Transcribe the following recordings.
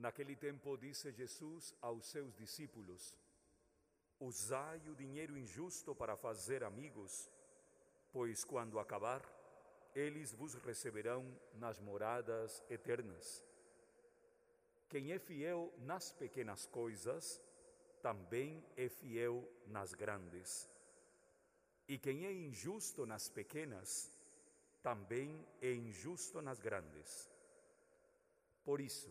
Naquele tempo disse Jesus aos seus discípulos: Usai o dinheiro injusto para fazer amigos, pois quando acabar, eles vos receberão nas moradas eternas. Quem é fiel nas pequenas coisas, também é fiel nas grandes. E quem é injusto nas pequenas, também é injusto nas grandes. Por isso,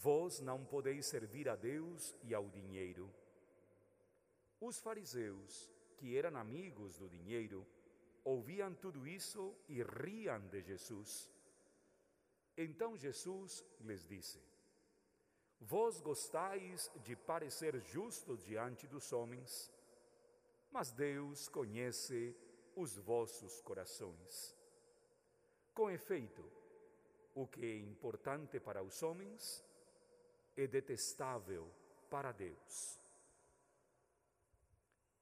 Vós não podeis servir a Deus e ao dinheiro. Os fariseus, que eram amigos do dinheiro, ouviam tudo isso e riam de Jesus. Então Jesus lhes disse: Vós gostais de parecer justos diante dos homens, mas Deus conhece os vossos corações. Com efeito, o que é importante para os homens é detestável para Deus.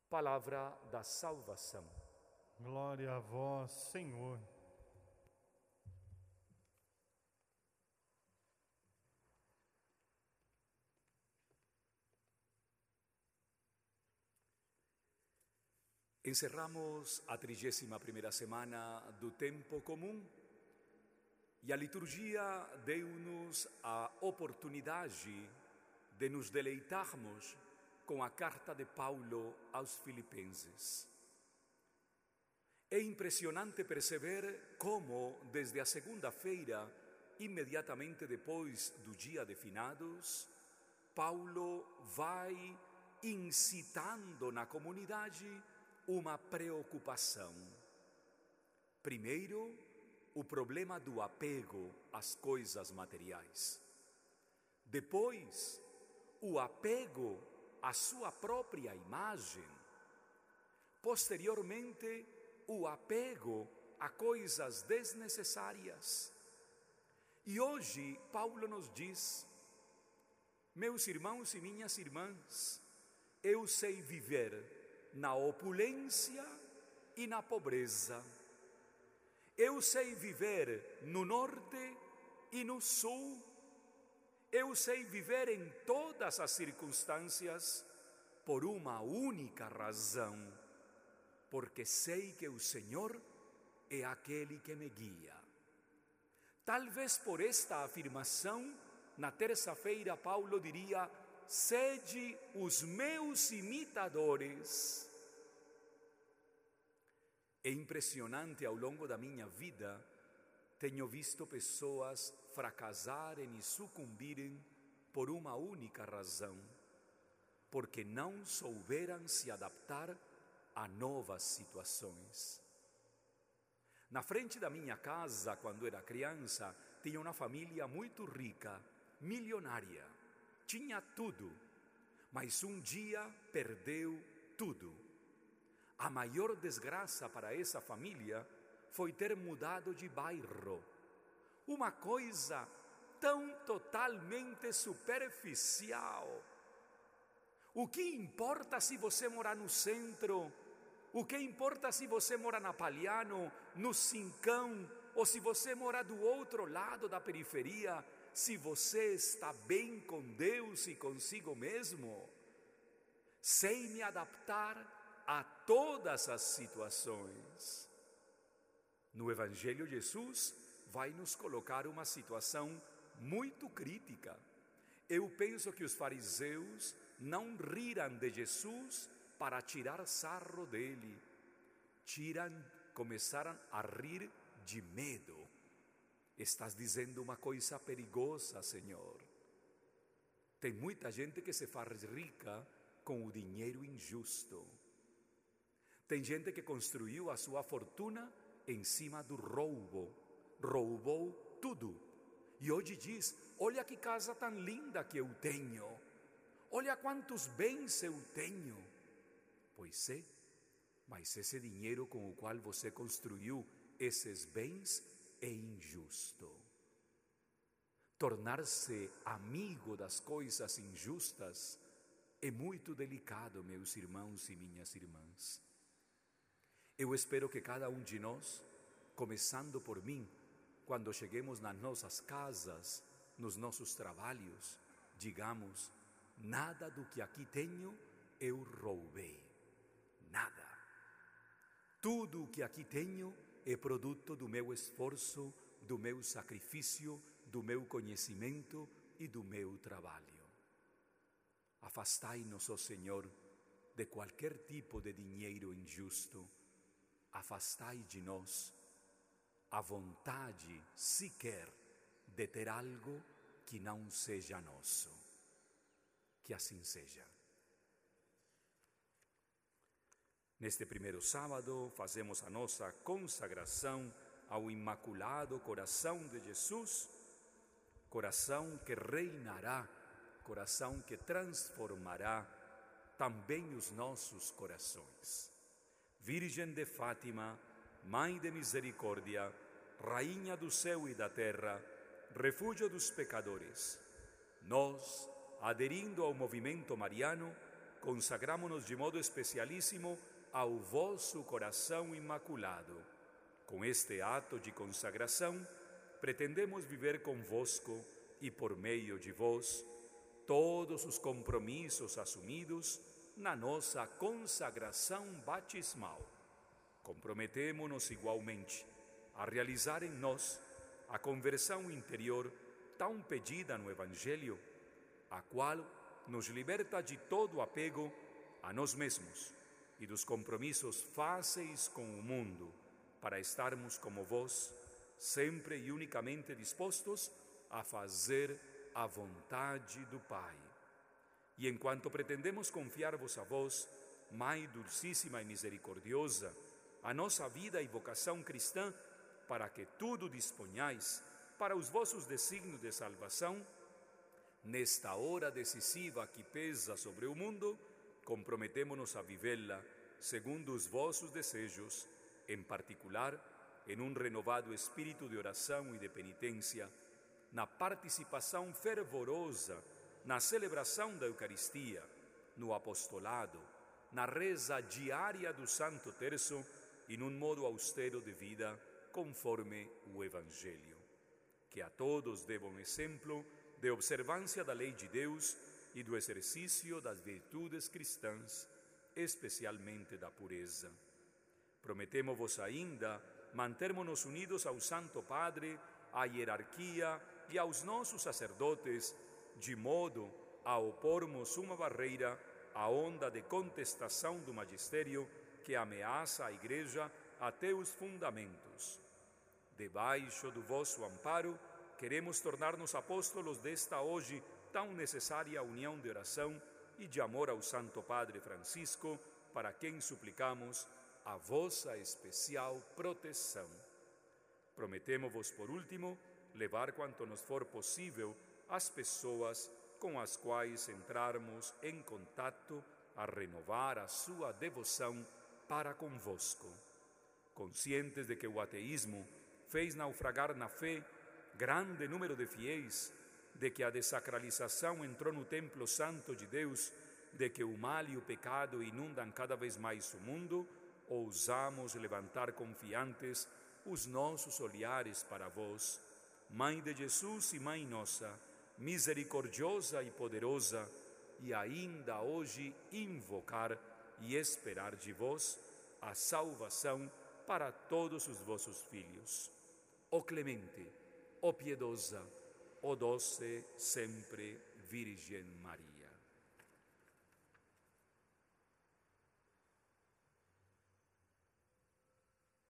Palavra da salvação. Glória a vós, Senhor. Encerramos a 31 primeira semana do tempo comum e a liturgia deu-nos a oportunidade de nos deleitarmos com a carta de Paulo aos Filipenses. É impressionante perceber como, desde a segunda-feira, imediatamente depois do dia de finados, Paulo vai incitando na comunidade uma preocupação. Primeiro, o problema do apego às coisas materiais. Depois, o apego à sua própria imagem. Posteriormente, o apego a coisas desnecessárias. E hoje, Paulo nos diz: Meus irmãos e minhas irmãs, eu sei viver na opulência e na pobreza. Eu sei viver no norte e no sul. Eu sei viver em todas as circunstâncias por uma única razão, porque sei que o Senhor é aquele que me guia. Talvez por esta afirmação, na terça-feira, Paulo diria: sede os meus imitadores. É impressionante ao longo da minha vida, tenho visto pessoas fracassarem e sucumbirem por uma única razão, porque não souberam se adaptar a novas situações. Na frente da minha casa, quando era criança, tinha uma família muito rica, milionária. Tinha tudo, mas um dia perdeu tudo. A maior desgraça para essa família foi ter mudado de bairro. Uma coisa tão totalmente superficial. O que importa se você morar no centro? O que importa se você mora na Paliano, no Cincão, ou se você mora do outro lado da periferia, se você está bem com Deus e consigo mesmo? Sem me adaptar a todas as situações. No Evangelho, Jesus vai nos colocar uma situação muito crítica. Eu penso que os fariseus não riram de Jesus para tirar sarro dele. Tiram, começaram a rir de medo. Estás dizendo uma coisa perigosa, Senhor. Tem muita gente que se faz rica com o dinheiro injusto. Tem gente que construiu a sua fortuna em cima do roubo, roubou tudo. E hoje diz: Olha que casa tão linda que eu tenho, olha quantos bens eu tenho. Pois é, mas esse dinheiro com o qual você construiu esses bens é injusto. Tornar-se amigo das coisas injustas é muito delicado, meus irmãos e minhas irmãs. Eu espero que cada um de nós, começando por mim, quando cheguemos nas nossas casas, nos nossos trabalhos, digamos: nada do que aqui tenho eu roubei. Nada. Tudo o que aqui tenho é produto do meu esforço, do meu sacrifício, do meu conhecimento e do meu trabalho. Afastai-nos, ó Senhor, de qualquer tipo de dinheiro injusto. Afastai de nós a vontade sequer de ter algo que não seja nosso. Que assim seja. Neste primeiro sábado, fazemos a nossa consagração ao Imaculado Coração de Jesus, coração que reinará, coração que transformará também os nossos corações. Virgem de Fátima, Mãe de Misericórdia, Rainha do céu e da terra, refúgio dos pecadores, nós, aderindo ao movimento mariano, consagramos-nos de modo especialíssimo ao vosso coração imaculado. Com este ato de consagração, pretendemos viver convosco e por meio de vós todos os compromissos assumidos na nossa consagração batismal. Comprometemo-nos igualmente a realizar em nós a conversão interior tão pedida no Evangelho, a qual nos liberta de todo apego a nós mesmos e dos compromissos fáceis com o mundo, para estarmos como vós, sempre e unicamente dispostos a fazer a vontade do Pai. E enquanto pretendemos confiar-vos a vós, Mãe dulcíssima e misericordiosa, a nossa vida e vocação cristã, para que tudo disponhais para os vossos desígnios de salvação, nesta hora decisiva que pesa sobre o mundo, comprometemos-nos a vivê-la segundo os vossos desejos, em particular, em um renovado espírito de oração e de penitência, na participação fervorosa na celebração da Eucaristia, no apostolado, na reza diária do Santo Terço e num modo austero de vida conforme o Evangelho. Que a todos bom exemplo de observância da lei de Deus e do exercício das virtudes cristãs, especialmente da pureza. Prometemos-vos ainda mantermos-nos unidos ao Santo Padre, à hierarquia e aos nossos sacerdotes, de modo a opormos uma barreira à onda de contestação do magistério que ameaça a Igreja até os fundamentos. Debaixo do vosso amparo, queremos tornar-nos apóstolos desta hoje tão necessária união de oração e de amor ao Santo Padre Francisco, para quem suplicamos a vossa especial proteção. Prometemos-vos, por último, levar quanto nos for possível as pessoas com as quais entrarmos em contato a renovar a sua devoção para convosco. Conscientes de que o ateísmo fez naufragar na fé grande número de fiéis, de que a desacralização entrou no templo santo de Deus, de que o mal e o pecado inundam cada vez mais o mundo, ousamos levantar confiantes os nossos olhares para vós, Mãe de Jesus e Mãe nossa, misericordiosa e poderosa, e ainda hoje invocar e esperar de vós a salvação para todos os vossos filhos. Ó clemente, ó piedosa, ó doce sempre Virgem Maria.